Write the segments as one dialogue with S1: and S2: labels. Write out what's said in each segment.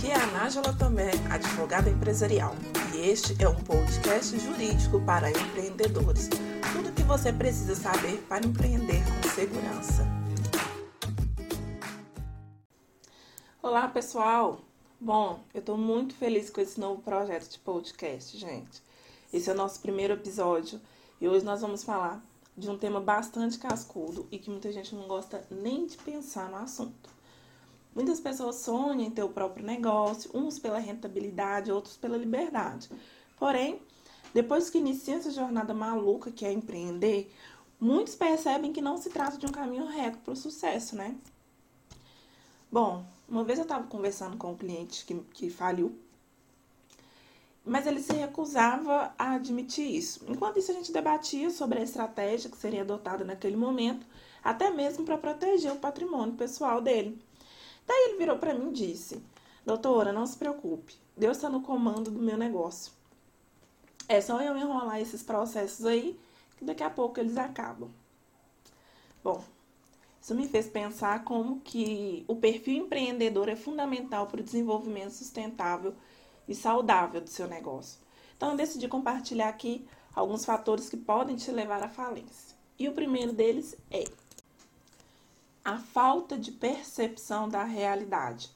S1: Aqui é a Nájila Tomé, advogada empresarial, e este é um podcast jurídico para empreendedores. Tudo o que você precisa saber para empreender com segurança. Olá, pessoal! Bom, eu estou muito feliz com esse novo projeto de podcast, gente. Esse é o nosso primeiro episódio e hoje nós vamos falar de um tema bastante cascudo e que muita gente não gosta nem de pensar no assunto. Muitas pessoas sonham em ter o próprio negócio, uns pela rentabilidade, outros pela liberdade. Porém, depois que iniciam essa jornada maluca que é empreender, muitos percebem que não se trata de um caminho reto para o sucesso, né? Bom, uma vez eu estava conversando com um cliente que, que faliu, mas ele se recusava a admitir isso. Enquanto isso, a gente debatia sobre a estratégia que seria adotada naquele momento, até mesmo para proteger o patrimônio pessoal dele. Daí ele virou para mim e disse: Doutora, não se preocupe, Deus está no comando do meu negócio. É só eu enrolar esses processos aí, que daqui a pouco eles acabam. Bom, isso me fez pensar como que o perfil empreendedor é fundamental para o desenvolvimento sustentável e saudável do seu negócio. Então, eu decidi compartilhar aqui alguns fatores que podem te levar à falência. E o primeiro deles é a falta de percepção da realidade.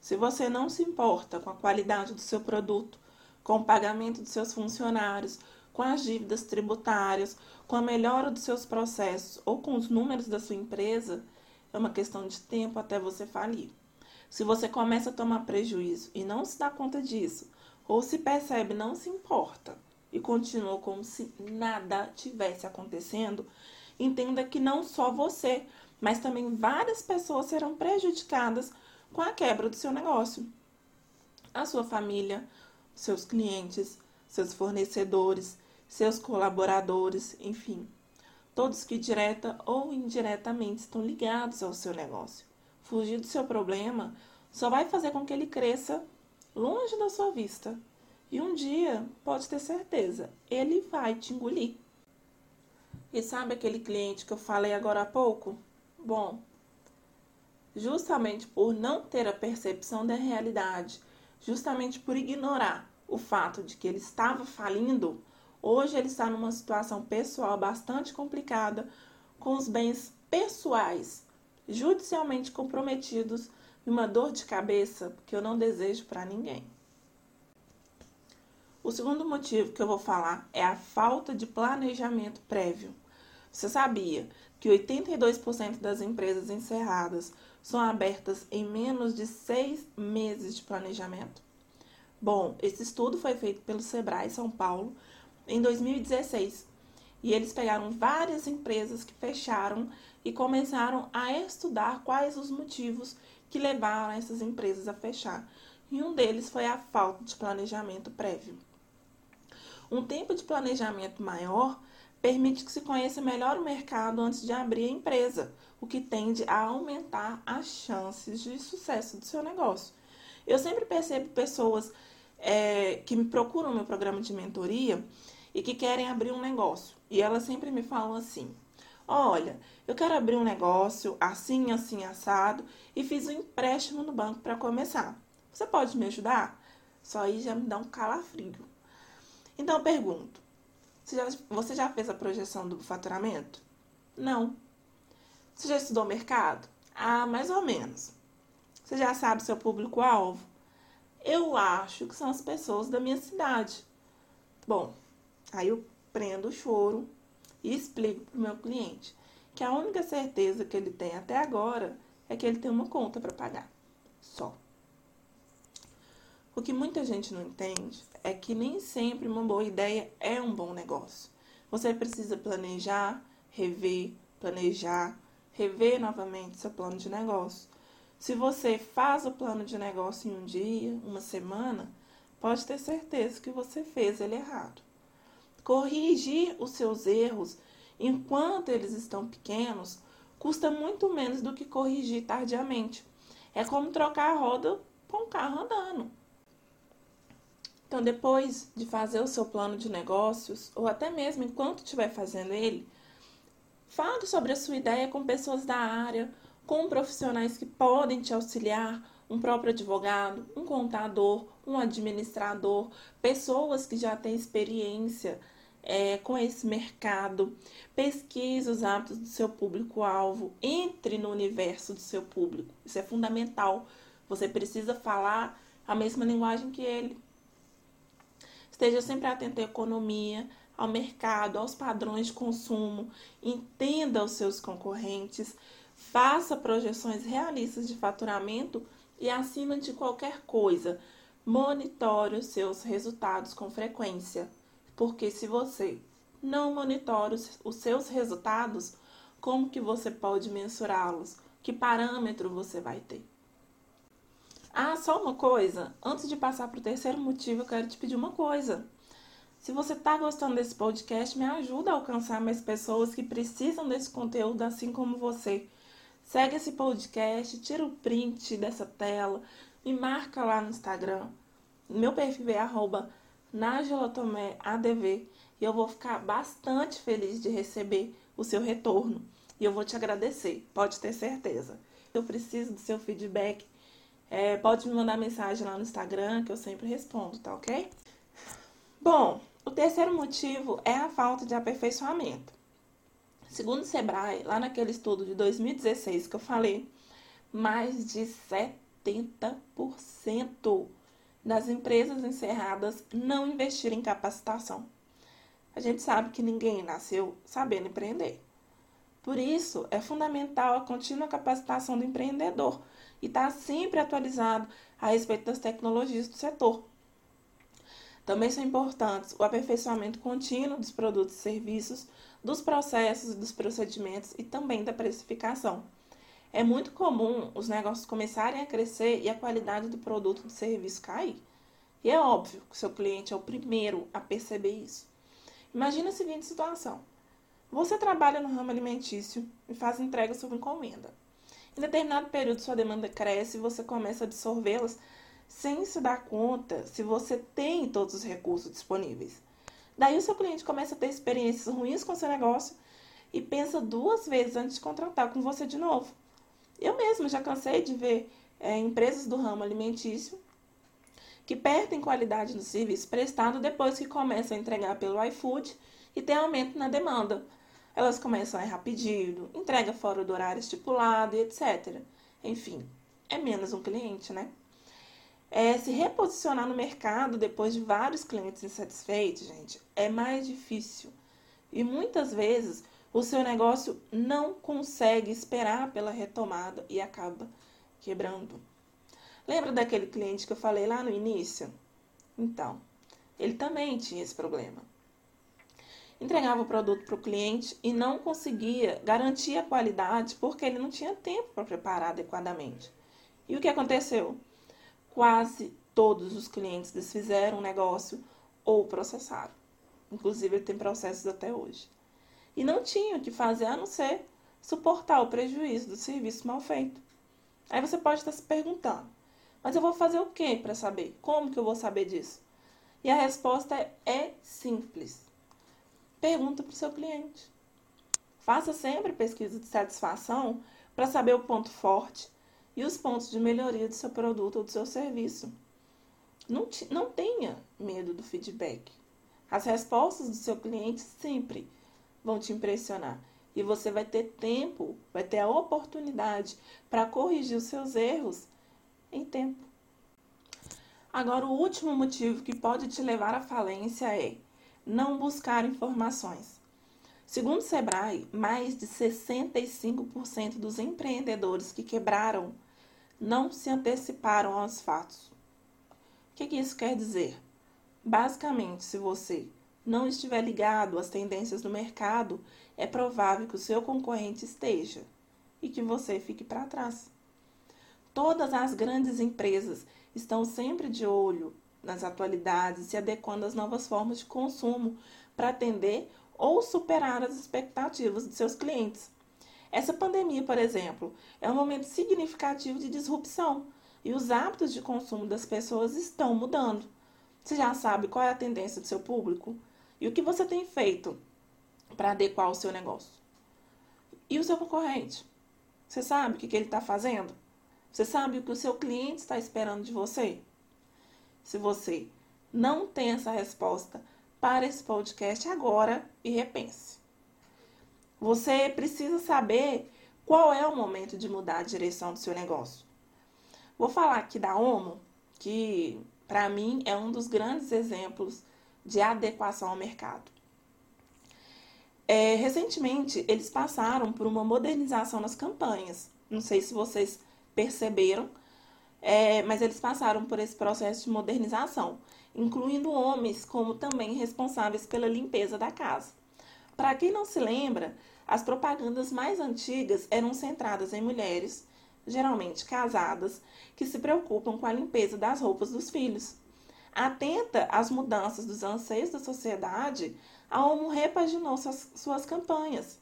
S1: Se você não se importa com a qualidade do seu produto, com o pagamento dos seus funcionários, com as dívidas tributárias, com a melhora dos seus processos ou com os números da sua empresa, é uma questão de tempo até você falir. Se você começa a tomar prejuízo e não se dá conta disso, ou se percebe não se importa e continua como se nada tivesse acontecendo, entenda que não só você, mas também várias pessoas serão prejudicadas com a quebra do seu negócio. A sua família, seus clientes, seus fornecedores, seus colaboradores, enfim, todos que direta ou indiretamente estão ligados ao seu negócio. Fugir do seu problema só vai fazer com que ele cresça longe da sua vista. E um dia, pode ter certeza, ele vai te engolir. E sabe aquele cliente que eu falei agora há pouco? Bom, justamente por não ter a percepção da realidade, justamente por ignorar o fato de que ele estava falindo, hoje ele está numa situação pessoal bastante complicada, com os bens pessoais judicialmente comprometidos e uma dor de cabeça que eu não desejo para ninguém. O segundo motivo que eu vou falar é a falta de planejamento prévio. Você sabia que 82% das empresas encerradas são abertas em menos de seis meses de planejamento? Bom, esse estudo foi feito pelo Sebrae São Paulo em 2016 e eles pegaram várias empresas que fecharam e começaram a estudar quais os motivos que levaram essas empresas a fechar. E um deles foi a falta de planejamento prévio. Um tempo de planejamento maior permite que se conheça melhor o mercado antes de abrir a empresa, o que tende a aumentar as chances de sucesso do seu negócio. Eu sempre percebo pessoas é, que me procuram no meu programa de mentoria e que querem abrir um negócio. E elas sempre me falam assim: Olha, eu quero abrir um negócio assim, assim, assado e fiz um empréstimo no banco para começar. Você pode me ajudar? Só aí já me dá um calafrio. Então eu pergunto: você já, você já fez a projeção do faturamento? Não. Você já estudou o mercado? Ah, mais ou menos. Você já sabe seu público-alvo? Eu acho que são as pessoas da minha cidade. Bom, aí eu prendo o choro e explico para o meu cliente que a única certeza que ele tem até agora é que ele tem uma conta para pagar. Só. O que muita gente não entende é que nem sempre uma boa ideia é um bom negócio. Você precisa planejar, rever, planejar, rever novamente seu plano de negócio. Se você faz o plano de negócio em um dia, uma semana, pode ter certeza que você fez ele errado. Corrigir os seus erros enquanto eles estão pequenos custa muito menos do que corrigir tardiamente. É como trocar a roda com um carro andando. Então, depois de fazer o seu plano de negócios, ou até mesmo enquanto estiver fazendo ele, fale sobre a sua ideia com pessoas da área, com profissionais que podem te auxiliar, um próprio advogado, um contador, um administrador, pessoas que já têm experiência é, com esse mercado. Pesquise os hábitos do seu público-alvo, entre no universo do seu público. Isso é fundamental. Você precisa falar a mesma linguagem que ele. Esteja sempre atento à economia, ao mercado, aos padrões de consumo, entenda os seus concorrentes, faça projeções realistas de faturamento e, acima de qualquer coisa, monitore os seus resultados com frequência. Porque se você não monitora os seus resultados, como que você pode mensurá-los? Que parâmetro você vai ter? Só uma coisa. Antes de passar para o terceiro motivo, eu quero te pedir uma coisa. Se você está gostando desse podcast, me ajuda a alcançar mais pessoas que precisam desse conteúdo, assim como você. Segue esse podcast, tira o print dessa tela, me marca lá no Instagram. Meu perfil é e eu vou ficar bastante feliz de receber o seu retorno. E eu vou te agradecer, pode ter certeza. Eu preciso do seu feedback. É, pode me mandar mensagem lá no Instagram que eu sempre respondo, tá ok? Bom, o terceiro motivo é a falta de aperfeiçoamento. Segundo o Sebrae, lá naquele estudo de 2016 que eu falei, mais de 70% das empresas encerradas não investiram em capacitação. A gente sabe que ninguém nasceu sabendo empreender. Por isso, é fundamental a contínua capacitação do empreendedor e estar tá sempre atualizado a respeito das tecnologias do setor. Também são importantes o aperfeiçoamento contínuo dos produtos e serviços, dos processos dos procedimentos e também da precificação. É muito comum os negócios começarem a crescer e a qualidade do produto ou do serviço cair. E é óbvio que o seu cliente é o primeiro a perceber isso. Imagine a seguinte situação: você trabalha no ramo alimentício e faz entrega sob encomenda. Em determinado período, sua demanda cresce e você começa a absorvê-las sem se dar conta se você tem todos os recursos disponíveis. Daí o seu cliente começa a ter experiências ruins com seu negócio e pensa duas vezes antes de contratar com você de novo. Eu mesma já cansei de ver é, empresas do ramo alimentício que perdem qualidade no serviço prestado depois que começam a entregar pelo iFood e tem aumento na demanda. Elas começam a errar pedido, entrega fora do horário estipulado e etc. Enfim, é menos um cliente, né? É, se reposicionar no mercado depois de vários clientes insatisfeitos, gente, é mais difícil. E muitas vezes o seu negócio não consegue esperar pela retomada e acaba quebrando. Lembra daquele cliente que eu falei lá no início? Então, ele também tinha esse problema. Entregava o produto para o cliente e não conseguia garantir a qualidade porque ele não tinha tempo para preparar adequadamente. E o que aconteceu? quase todos os clientes desfizeram o negócio ou processaram. Inclusive, ele tem processos até hoje. E não tinha o que fazer a não ser suportar o prejuízo do serviço mal feito. Aí você pode estar se perguntando: mas eu vou fazer o que para saber? Como que eu vou saber disso? E a resposta é, é simples. Pergunta para o seu cliente. Faça sempre pesquisa de satisfação para saber o ponto forte e os pontos de melhoria do seu produto ou do seu serviço. Não, não tenha medo do feedback. As respostas do seu cliente sempre vão te impressionar e você vai ter tempo, vai ter a oportunidade para corrigir os seus erros em tempo. Agora, o último motivo que pode te levar à falência é não buscar informações. Segundo o Sebrae, mais de 65% dos empreendedores que quebraram não se anteciparam aos fatos. O que, que isso quer dizer? Basicamente, se você não estiver ligado às tendências do mercado, é provável que o seu concorrente esteja e que você fique para trás. Todas as grandes empresas estão sempre de olho nas atualidades, se adequando às novas formas de consumo para atender ou superar as expectativas de seus clientes. Essa pandemia, por exemplo, é um momento significativo de disrupção e os hábitos de consumo das pessoas estão mudando. Você já sabe qual é a tendência do seu público e o que você tem feito para adequar o seu negócio. E o seu concorrente? Você sabe o que, ele está fazendo? Você sabe o que o seu cliente está esperando de você? Se você não tem essa resposta para esse podcast agora e repense. Você precisa saber qual é o momento de mudar a direção do seu negócio. Vou falar aqui da OMO, que para mim é um dos grandes exemplos de adequação ao mercado. É, recentemente, eles passaram por uma modernização nas campanhas. Não sei se vocês perceberam, é, mas eles passaram por esse processo de modernização, incluindo homens como também responsáveis pela limpeza da casa. Para quem não se lembra, as propagandas mais antigas eram centradas em mulheres, geralmente casadas, que se preocupam com a limpeza das roupas dos filhos. Atenta às mudanças dos anseios da sociedade, a OMO repaginou suas, suas campanhas.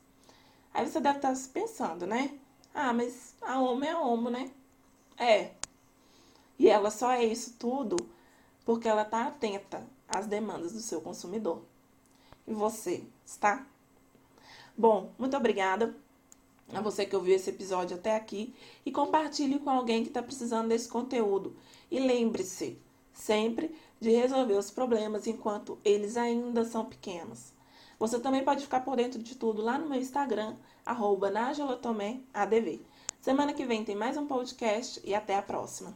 S1: Aí você deve estar pensando, né? Ah, mas a OMO é a OMO, né? É. E ela só é isso tudo porque ela está atenta às demandas do seu consumidor. E você está? Bom, muito obrigada a você que ouviu esse episódio até aqui e compartilhe com alguém que está precisando desse conteúdo. E lembre-se sempre de resolver os problemas enquanto eles ainda são pequenos. Você também pode ficar por dentro de tudo lá no meu Instagram, arroba Semana que vem tem mais um podcast e até a próxima.